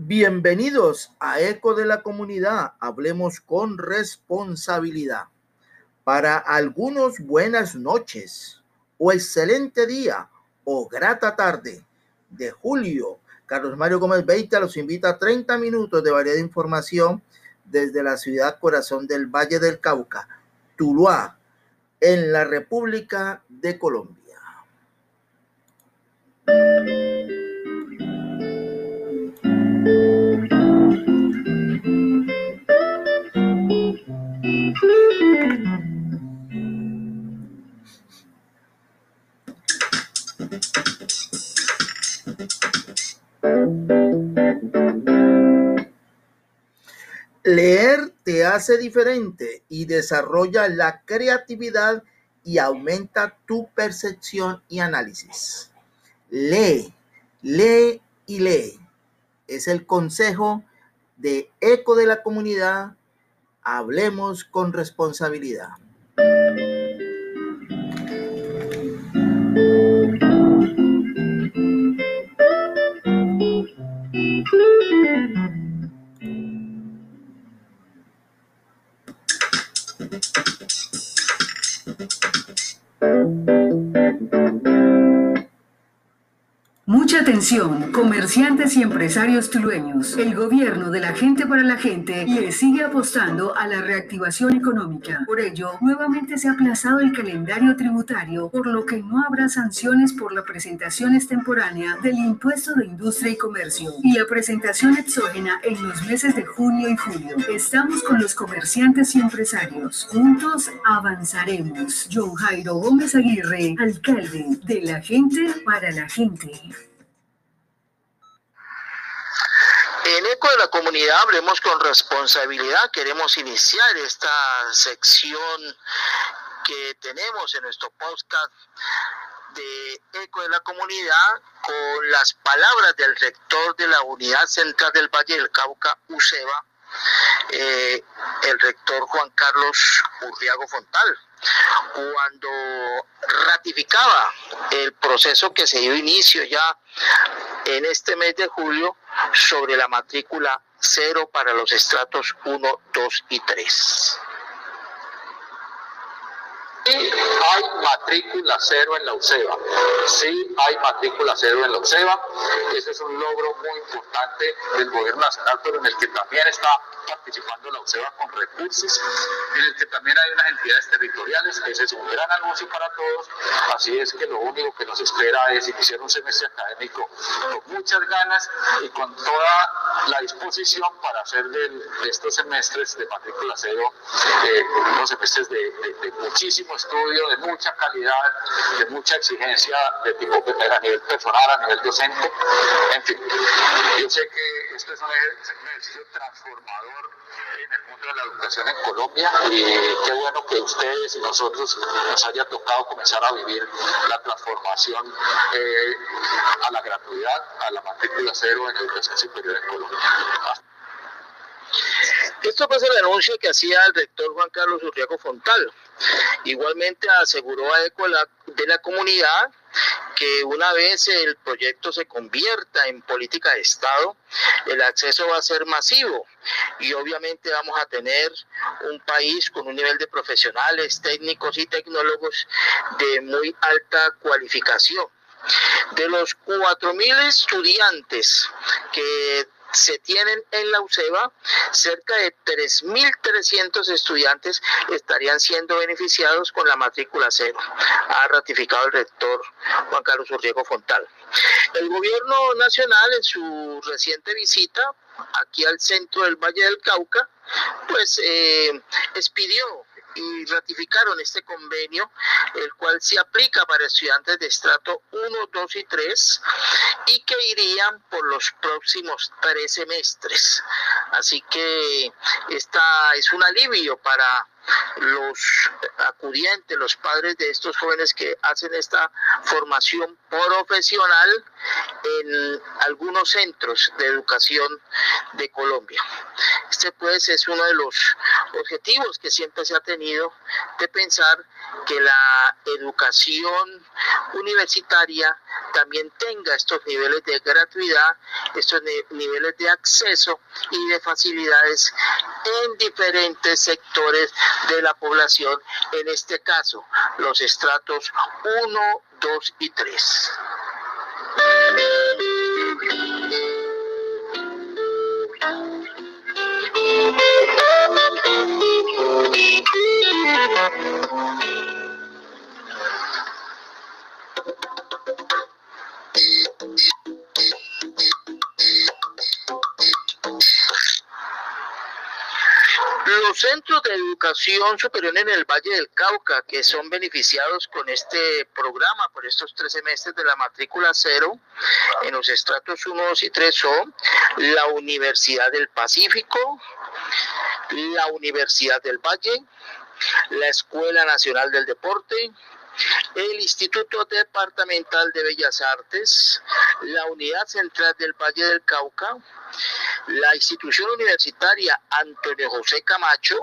Bienvenidos a Eco de la Comunidad. Hablemos con responsabilidad. Para algunos, buenas noches o excelente día o grata tarde de julio. Carlos Mario Gómez Beita los invita a 30 minutos de variedad de información desde la ciudad corazón del Valle del Cauca, Tuluá, en la República de Colombia. Leer te hace diferente y desarrolla la creatividad y aumenta tu percepción y análisis. Lee, lee y lee. Es el consejo de Eco de la Comunidad. Hablemos con responsabilidad. Atención, comerciantes y empresarios tulueños. El gobierno de la gente para la gente le sigue apostando a la reactivación económica. Por ello, nuevamente se ha aplazado el calendario tributario, por lo que no habrá sanciones por la presentación extemporánea del impuesto de industria y comercio y la presentación exógena en los meses de junio y julio. Estamos con los comerciantes y empresarios. Juntos avanzaremos. John Jairo Gómez Aguirre, alcalde de la gente para la gente. En Eco de la Comunidad hablemos con responsabilidad. Queremos iniciar esta sección que tenemos en nuestro podcast de Eco de la Comunidad con las palabras del rector de la Unidad Central del Valle del Cauca, UCEBA, eh, el rector Juan Carlos Urriago Fontal cuando ratificaba el proceso que se dio inicio ya en este mes de julio sobre la matrícula cero para los estratos 1, 2 y 3. Sí hay matrícula cero en la UCEBA. Sí hay matrícula cero en la UCEBA. Ese es un logro muy importante del gobierno nacional, pero en el que también está participando la UCEBA con recursos, en el que también hay unas entidades territoriales. Ese es un gran anuncio para todos. Así es que lo único que nos espera es iniciar un semestre académico con muchas ganas y con toda la disposición para hacer de, estos semestres de matrícula cero eh, unos semestres de, de, muchísimo estudio, de mucha calidad, de mucha exigencia de tipo a nivel personal, a nivel docente. En fin, yo sé que este es un ejercicio transformador en el mundo de la educación en Colombia y qué bueno que ustedes y nosotros nos haya tocado comenzar a vivir la transformación eh, a la gratuidad, a la matrícula cero en educación superior en Colombia. Esto fue el anuncio que hacía el rector Juan Carlos Urriago Fontal. Igualmente aseguró a ECO de la comunidad que una vez el proyecto se convierta en política de Estado, el acceso va a ser masivo y obviamente vamos a tener un país con un nivel de profesionales, técnicos y tecnólogos de muy alta cualificación. De los 4.000 estudiantes que se tienen en la UCEBA, cerca de 3.300 estudiantes estarían siendo beneficiados con la matrícula cero, ha ratificado el rector Juan Carlos Urriego Fontal. El gobierno nacional en su reciente visita aquí al centro del Valle del Cauca, pues eh, expidió y ratificaron este convenio, el cual se aplica para estudiantes de estrato 1, 2 y 3 y que irían por los próximos tres semestres. Así que esta es un alivio para los acudientes, los padres de estos jóvenes que hacen esta formación profesional en algunos centros de educación de Colombia. Este pues es uno de los objetivos que siempre se ha tenido de pensar que la educación universitaria también tenga estos niveles de gratuidad, estos niveles de acceso y de facilidades en diferentes sectores de la población, en este caso los estratos 1, 2 y 3. Los centros de educación superior en el Valle del Cauca, que son beneficiados con este programa por estos tres semestres de la matrícula cero, en los estratos 1, 2 y 3 son la Universidad del Pacífico, la Universidad del Valle, la Escuela Nacional del Deporte, el Instituto Departamental de Bellas Artes, la Unidad Central del Valle del Cauca, la institución universitaria Antonio José Camacho,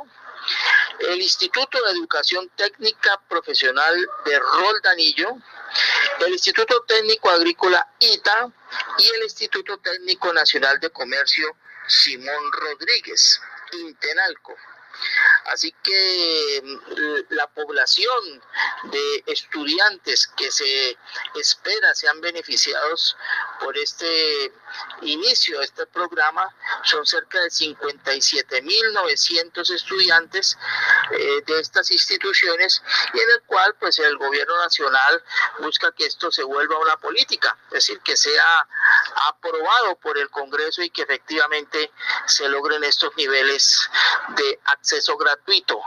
el Instituto de Educación Técnica Profesional de Roldanillo, el Instituto Técnico Agrícola ITA y el Instituto Técnico Nacional de Comercio Simón Rodríguez, Intenalco. Así que mm, la población de estudiantes que se espera sean beneficiados por este inicio este programa son cerca de 57.900 estudiantes eh, de estas instituciones y en el cual pues el gobierno nacional busca que esto se vuelva una política, es decir, que sea aprobado por el Congreso y que efectivamente se logren estos niveles de acceso gratuito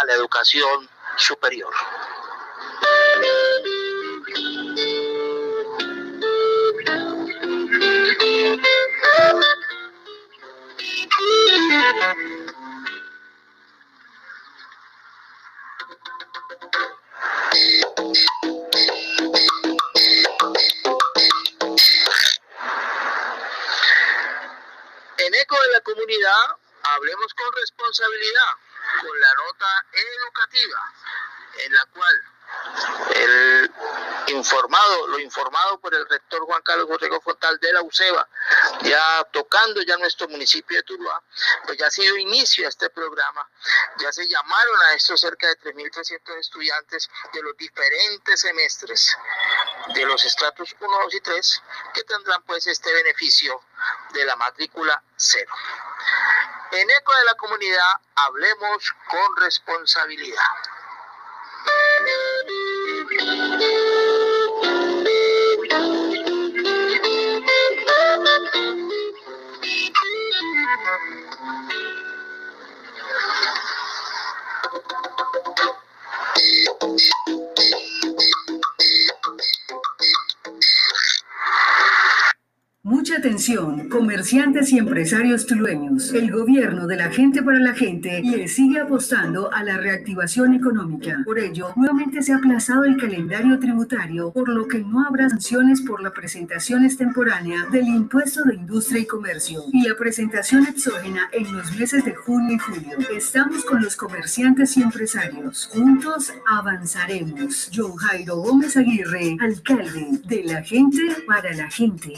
a la educación superior. En eco de la comunidad, hablemos con responsabilidad, con la nota educativa, en la cual el informado, lo informado por el rector Juan Carlos Borrego Fontal de la UCEBA, ya tocando ya nuestro municipio de Tuluá, pues ya ha sido inicio a este programa, ya se llamaron a estos cerca de 3.300 estudiantes de los diferentes semestres de los estratos 1, 2 y 3, que tendrán pues este beneficio de la matrícula cero. En eco de la comunidad, hablemos con responsabilidad. Mucha atención, comerciantes y empresarios tulueños. El gobierno de la gente para la gente le sigue apostando a la reactivación económica. Por ello, nuevamente se ha aplazado el calendario tributario, por lo que no habrá sanciones por la presentación extemporánea del impuesto de industria y comercio y la presentación exógena en los meses de junio y julio. Estamos con los comerciantes y empresarios. Juntos avanzaremos. John Jairo Gómez Aguirre, alcalde de la gente para la gente.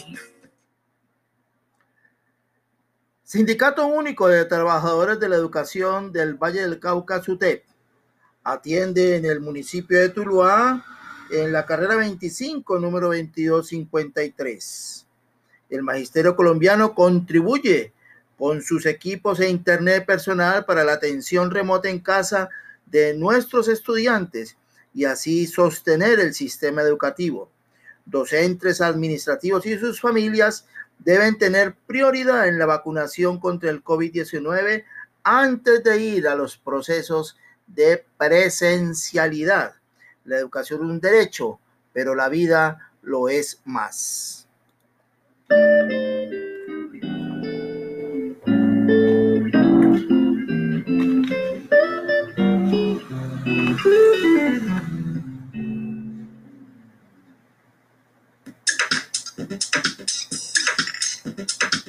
Sindicato Único de Trabajadores de la Educación del Valle del Cauca, SUTEP, atiende en el municipio de Tuluá, en la carrera 25, número 2253. El Magisterio Colombiano contribuye con sus equipos e internet personal para la atención remota en casa de nuestros estudiantes y así sostener el sistema educativo. Docentes administrativos y sus familias deben tener prioridad en la vacunación contra el COVID-19 antes de ir a los procesos de presencialidad. La educación es un derecho, pero la vida lo es más.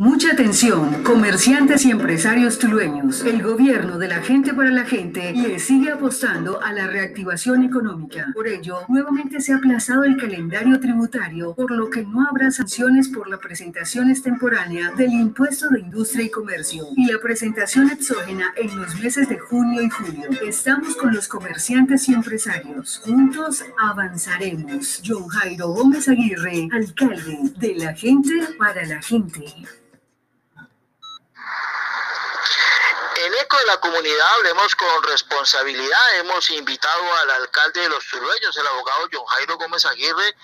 Mucha atención, comerciantes y empresarios tulueños. El gobierno de la gente para la gente le sigue apostando a la reactivación económica. Por ello, nuevamente se ha aplazado el calendario tributario, por lo que no habrá sanciones por la presentación extemporánea del impuesto de industria y comercio y la presentación exógena en los meses de junio y julio. Estamos con los comerciantes y empresarios. Juntos avanzaremos. John Jairo Gómez Aguirre, alcalde de la gente para la gente. De la comunidad, hablemos con responsabilidad. Hemos invitado al alcalde de los Tulueños, el abogado John Jairo Gómez Aguirre,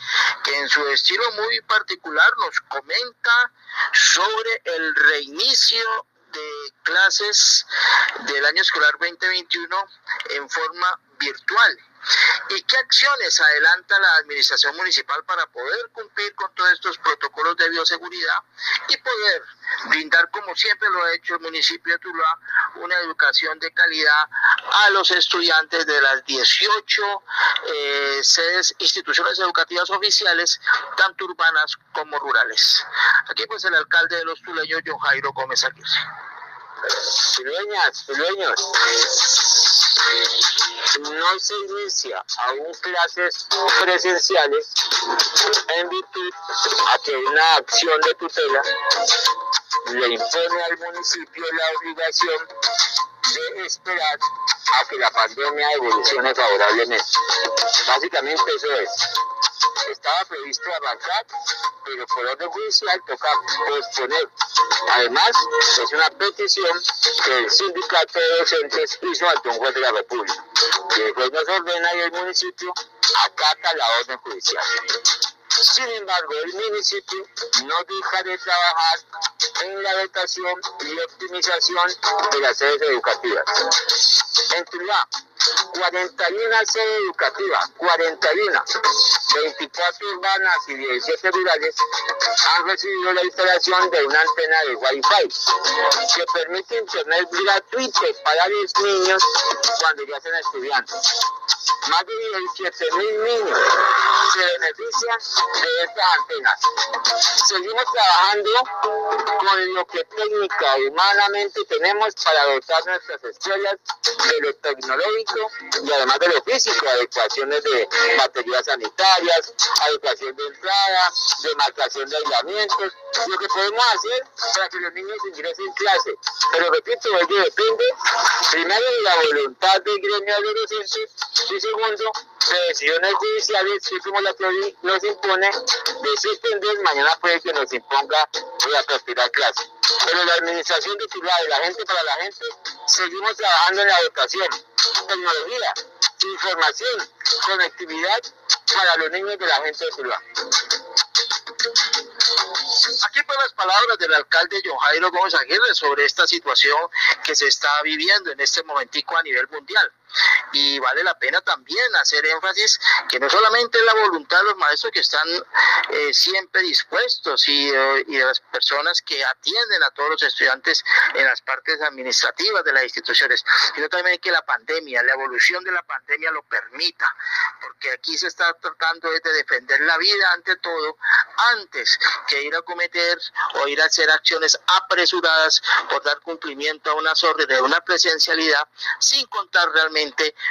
que en su estilo muy particular nos comenta sobre el reinicio de clases del año escolar 2021 en forma virtual. ¿Y qué acciones adelanta la administración municipal para poder cumplir con todos estos protocolos de bioseguridad y poder brindar, como siempre lo ha hecho el municipio de Tuluá, una educación de calidad a los estudiantes de las 18 eh, sedes, instituciones educativas oficiales, tanto urbanas como rurales? Aquí pues el alcalde de los tuleños, John Jairo Gómez Aguirre. Tuleñas, tuleños no se inicia aún clases presenciales en virtud a que una acción de tutela le impone al municipio la obligación de esperar a que la pandemia evolucione favorablemente. Básicamente eso es. Estaba previsto avanzar, pero por orden judicial toca posponer. Además, es una petición que el sindicato de docentes hizo ante un juez de la República. Y el juez nos ordena y el municipio acata la orden judicial. Sin embargo, el municipio no deja de trabajar en la dotación y optimización de las sedes educativas. En Tuluá, 41 sedes educativas, 41, 24 urbanas y 17 rurales han recibido la instalación de una antena de Wi-Fi que permite internet gratuito para los niños cuando ya sean estudiantes. Más de 17 mil niños se benefician de estas antenas. Seguimos trabajando con lo que técnica y humanamente tenemos para dotar nuestras escuelas de lo tecnológico y además de lo físico, adecuaciones de baterías sanitarias, adecuación de entrada, demarcación de aislamientos, lo que podemos hacer para que los niños ingresen en clase. Pero repito, ello depende primero de la voluntad del gremio de docentes y segundo de decisiones judiciales que como la teoría nos impone de suspender, mañana puede que nos imponga reaperturar clase. Pero la administración de ciudad de la gente para la gente, seguimos trabajando en la educación, tecnología, información, conectividad para los niños de la gente de ciudad. Aquí pues las palabras del alcalde John Jairo Gómez Aguirre sobre esta situación que se está viviendo en este momentico a nivel mundial y vale la pena también hacer énfasis que no solamente es la voluntad de los maestros que están eh, siempre dispuestos y, eh, y, de las personas que atienden a todos los estudiantes en las partes administrativas de las instituciones, sino también que la pandemia, la evolución de la pandemia lo permita, porque aquí se está tratando de defender la vida ante todo, antes que ir a cometer o ir a hacer acciones apresuradas por dar cumplimiento a unas órdenes de una presencialidad sin contar realmente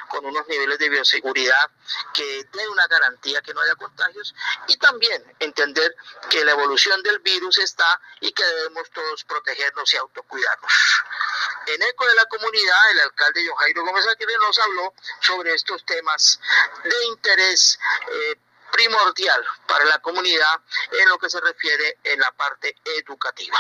con unos niveles de bioseguridad que den una garantía que no haya contagios y también entender que la evolución del virus está y que debemos todos protegernos y autocuidarnos. En eco de la comunidad, el alcalde John Gómez Aguirre nos habló sobre estos temas de interés eh, primordial para la comunidad en lo que se refiere en la parte educativa.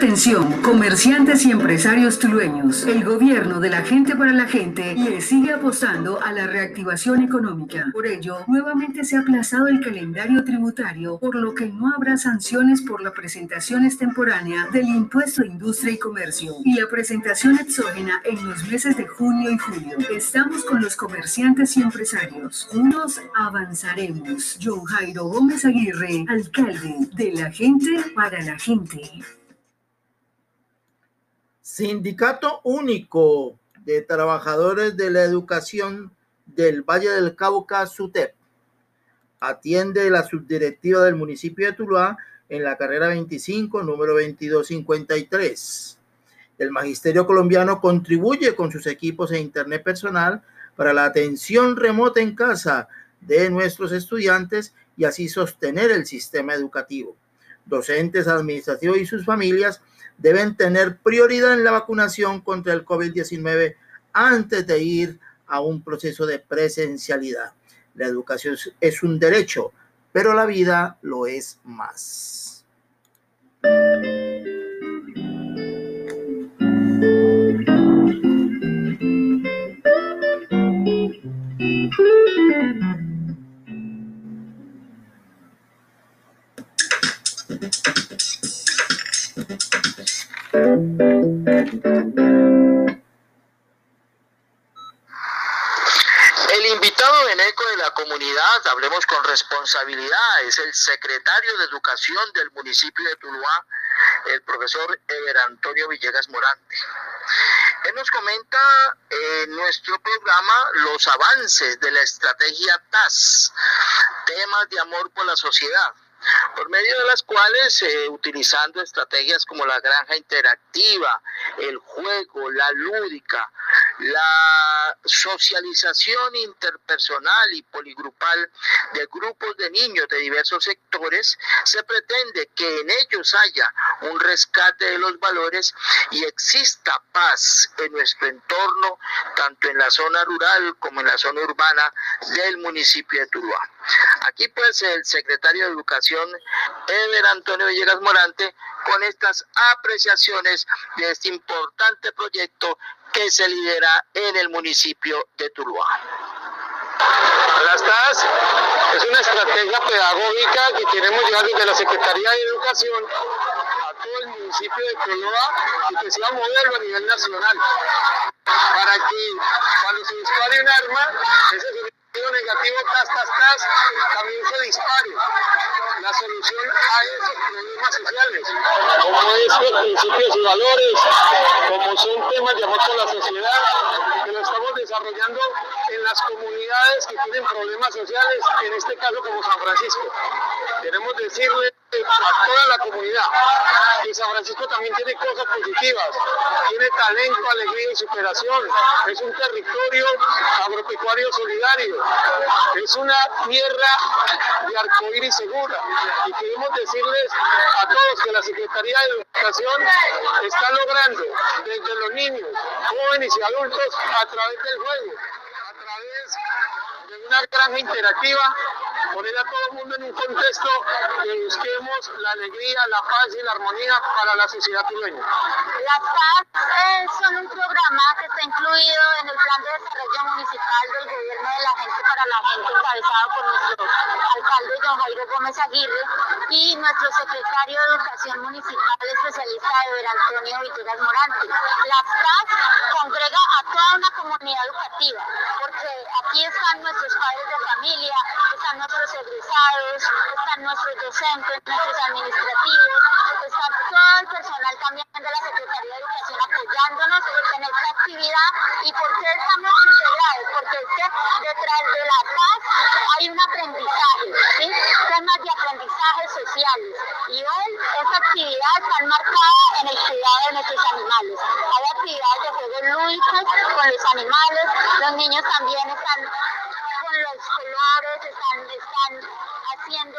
Atención, comerciantes y empresarios tulueños. El gobierno de la gente para la gente le sigue apostando a la reactivación económica. Por ello, nuevamente se ha aplazado el calendario tributario, por lo que no habrá sanciones por la presentación extemporánea del impuesto de industria y comercio y la presentación exógena en los meses de junio y julio. Estamos con los comerciantes y empresarios. Unos avanzaremos. John Jairo Gómez Aguirre, alcalde de la gente para la gente. Sindicato Único de Trabajadores de la Educación del Valle del Cauca, SUTEP, atiende la subdirectiva del municipio de Tuluá en la carrera 25, número 2253. El Magisterio colombiano contribuye con sus equipos e internet personal para la atención remota en casa de nuestros estudiantes y así sostener el sistema educativo. Docentes, administrativos y sus familias deben tener prioridad en la vacunación contra el COVID-19 antes de ir a un proceso de presencialidad. La educación es un derecho, pero la vida lo es más. El invitado en eco de la comunidad, hablemos con responsabilidad, es el secretario de Educación del municipio de Tuluá, el profesor Eber Antonio Villegas Morante. Él nos comenta en nuestro programa los avances de la estrategia TAS, temas de amor por la sociedad por medio de las cuales, eh, utilizando estrategias como la granja interactiva, el juego, la lúdica, la socialización interpersonal y poligrupal de grupos de niños de diversos sectores, se pretende que en ellos haya un rescate de los valores y exista paz en nuestro entorno, tanto en la zona rural como en la zona urbana del municipio de Tuluá. Aquí pues el secretario de Educación, Ever Antonio Villegas Morante, con estas apreciaciones de este importante proyecto que se lidera en el municipio de Tuluá. Las TAS es una estrategia pedagógica que queremos llevar desde la Secretaría de Educación a todo el municipio de Tuluá y que sea modelo a nivel nacional para que cuando se dispare un arma, ese sonido negativo tas, tas, tas, también se dispare. La solución a esos problemas sociales, como estos principios y valores, como son temas de amor por la sociedad, que lo estamos desarrollando en las comunidades que tienen problemas sociales, en este caso como San Francisco. Queremos decirle a toda la comunidad que San Francisco también tiene cosas positivas, tiene talento, alegría y superación, es un territorio agropecuario solidario, es una tierra de arcoíris segura. Y queremos decirles a todos que la Secretaría de Educación está logrando desde los niños, jóvenes y adultos a través del juego, a través de una granja interactiva poner a todo el mundo en un contexto que busquemos la alegría, la paz y la armonía para la sociedad tureña. Las PAS eh, son un programa que está incluido en el Plan de Desarrollo Municipal del Gobierno de la Gente para la Gente, encabezado por nuestro alcalde Don Jairo Gómez Aguirre y nuestro secretario de Educación Municipal especialista Eber Antonio Villegas Morante. Las PAS congrega a toda una comunidad educativa, porque aquí están nuestros padres de familia, están nuestros egresados, están nuestros docentes, nuestros administrativos, está todo el personal también de la Secretaría de Educación apoyándonos en esta actividad. ¿Y por qué estamos integrados? Porque es que detrás de la paz hay un aprendizaje, ¿sí? temas de aprendizaje sociales. Y hoy esta actividad está enmarcada en el cuidado de nuestros animales. Hay actividades de juegos lúdicos con los animales, los niños también están los colores, están, están haciendo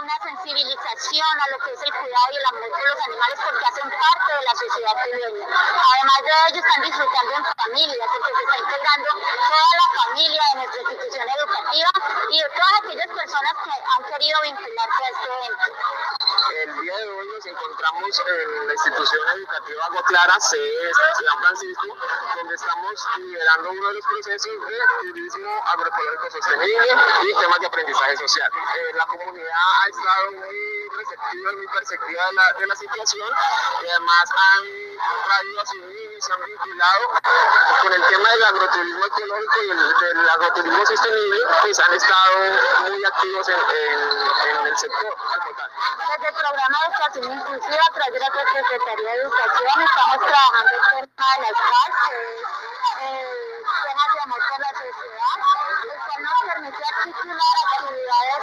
una sensibilización a lo que es el cuidado y el amor por los animales porque hacen parte de la sociedad peruana. Además de ello, están disfrutando en familia porque se está integrando toda la familia de nuestra institución educativa y de todas aquellas personas que han querido vincularse a este evento. El día de hoy nos encontramos en la institución educativa Agua Clara, CES San Francisco, donde estamos liderando uno de los procesos de turismo agroecológico sostenible y temas de aprendizaje social. Eh, la comunidad ha estado muy receptiva y muy perceptiva de la, de la situación y además han traído a sus niños, se han vinculado con el tema del agroturismo ecológico y el, del agroturismo sostenible, pues han estado muy activos en, en, en el sector como. Desde el programa de educación inclusiva a través de la Secretaría de Educación estamos trabajando el tema de las PAC, que es eh, temas de amor por la sociedad, articular actividades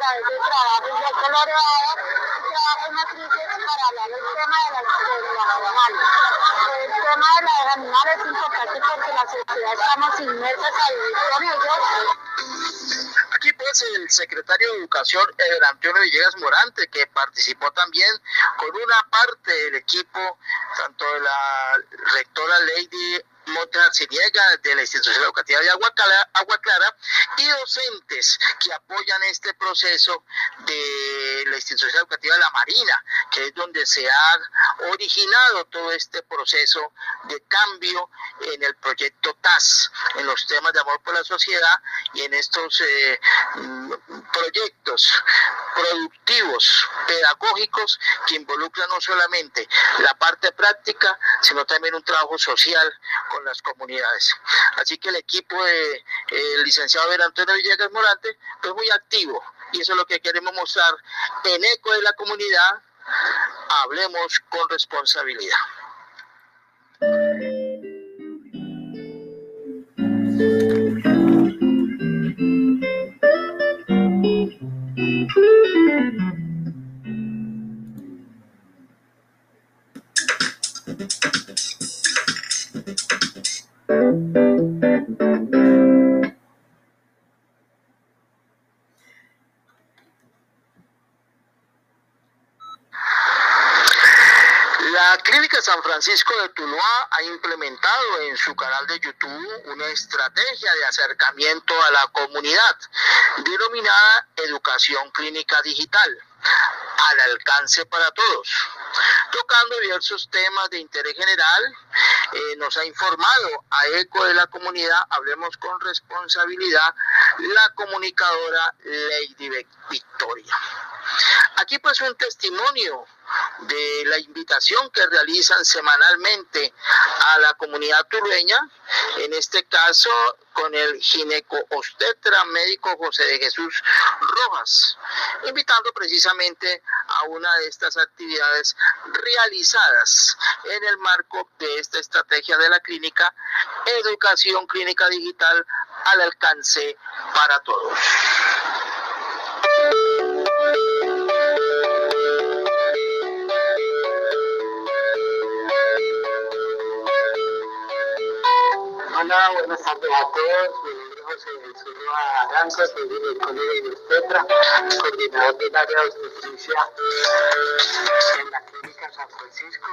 través de trabajos de coloreado y trabajos motrices para tema de los animales. El tema de los animales es importante porque la sociedad estamos ellos. Aquí pues el secretario de Educación, Eber Antonio Villegas Morante, que participó también con una parte del equipo, tanto de la rectora Lady Montes Arciniega de la institución educativa de Agua Clara, Agua Clara y docentes que apoyan este proceso de la institución educativa de la Marina, que es donde se ha originado todo este proceso de cambio en el proyecto TAS, en los temas de amor por la sociedad y en estos eh, proyectos productivos, pedagógicos, que involucran no solamente la parte práctica, sino también un trabajo social con las comunidades. Así que el equipo de eh, el licenciado Antonio Villegas Morante fue muy activo y eso es lo que queremos mostrar en eco de la comunidad. Hablemos con responsabilidad. La Clínica San Francisco de Tuluá ha implementado en su canal de YouTube una estrategia de acercamiento a la comunidad denominada Educación Clínica Digital al alcance para todos, tocando diversos temas de interés general. Eh, nos ha informado a eco de la comunidad, hablemos con responsabilidad, la comunicadora Lady Victoria. Aquí pues un testimonio de la invitación que realizan semanalmente a la comunidad tulueña, en este caso con el gineco obstetra médico José de Jesús Rojas, invitando precisamente a una de estas actividades realizadas en el marco de esta estrategia de la clínica Educación Clínica Digital al alcance para todos. Hola, buenas tardes a todos. Mi nombre es José Jesús Aranza, soy director de Obstetra, coordinador del área de obstetricia en la Clínica San Francisco.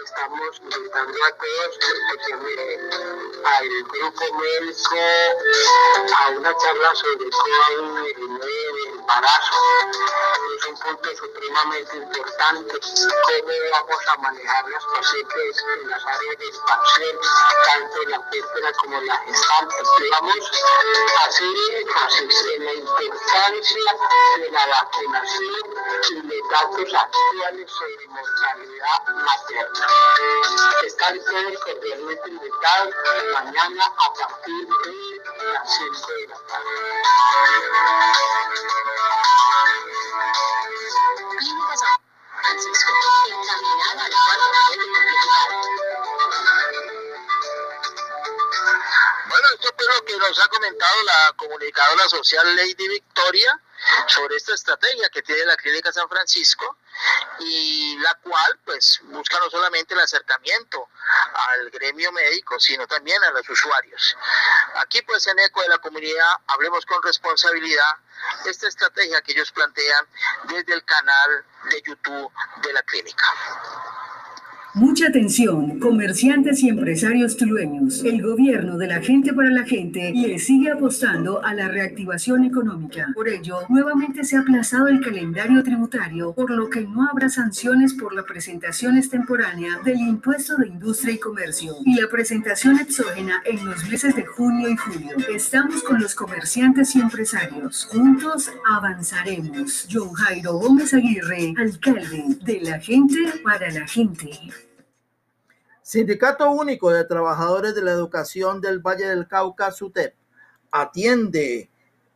Estamos invitando a todos, especialmente al grupo médico, a una charla sobre COVID-19 del embarazo. Es un punto supremamente importante, cómo vamos a manejar las pacientes en las áreas de expansión, tanto en la pérdida como en la gestante. A hacer énfasis en la importancia de la vacunación y de datos actuales sobre mortalidad materna. Están todos cordialmente invitados mañana a partir de las 5 de la tarde. Clínica San Francisco, encaminada al cuarto nivel de. Bueno, esto es lo que nos ha comentado la comunicadora social Lady Victoria sobre esta estrategia que tiene la Clínica San Francisco y la cual pues busca no solamente el acercamiento al gremio médico, sino también a los usuarios. Aquí pues en eco de la comunidad hablemos con responsabilidad esta estrategia que ellos plantean desde el canal de YouTube de la clínica. Mucha atención, comerciantes y empresarios tulueños. El gobierno de la gente para la gente le sigue apostando a la reactivación económica. Por ello, nuevamente se ha aplazado el calendario tributario, por lo que no habrá sanciones por la presentación extemporánea del impuesto de industria y comercio y la presentación exógena en los meses de junio y julio. Estamos con los comerciantes y empresarios. Juntos avanzaremos. John Jairo Gómez Aguirre, alcalde de la gente para la gente. Sindicato Único de Trabajadores de la Educación del Valle del Cauca, SUTEP, atiende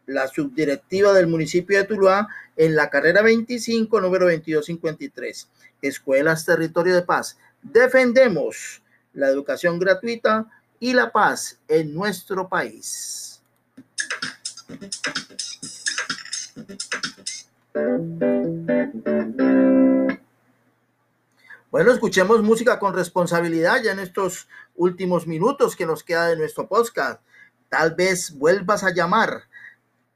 la subdirectiva del municipio de Tuluá en la carrera 25, número 2253. Escuelas Territorio de Paz. Defendemos la educación gratuita y la paz en nuestro país. Bueno, escuchemos música con responsabilidad ya en estos últimos minutos que nos queda de nuestro podcast. Tal vez vuelvas a llamar.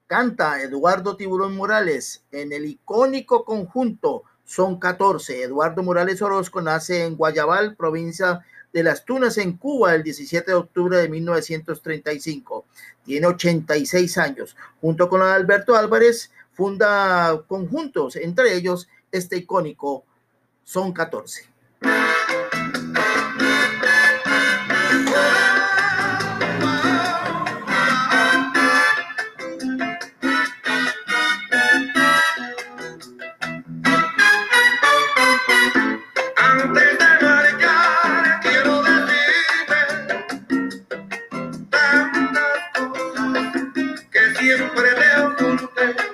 Canta Eduardo Tiburón Morales en el icónico conjunto Son 14. Eduardo Morales Orozco nace en Guayabal, provincia de Las Tunas, en Cuba, el 17 de octubre de 1935. Tiene 86 años. Junto con Alberto Álvarez, funda conjuntos, entre ellos este icónico Son 14. Antes de marcar quiero decirme tantas cosas que siempre te ocurre.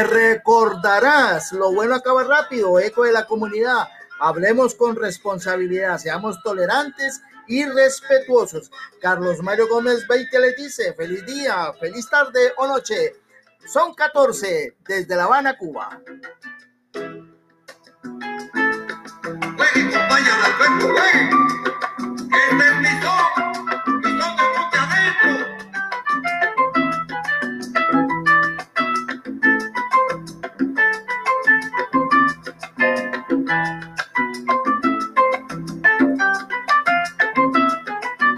Recordarás, lo bueno acaba rápido, eco de la comunidad. Hablemos con responsabilidad, seamos tolerantes y respetuosos. Carlos Mario Gómez Beite le dice, feliz día, feliz tarde o noche. Son 14 desde La Habana, Cuba.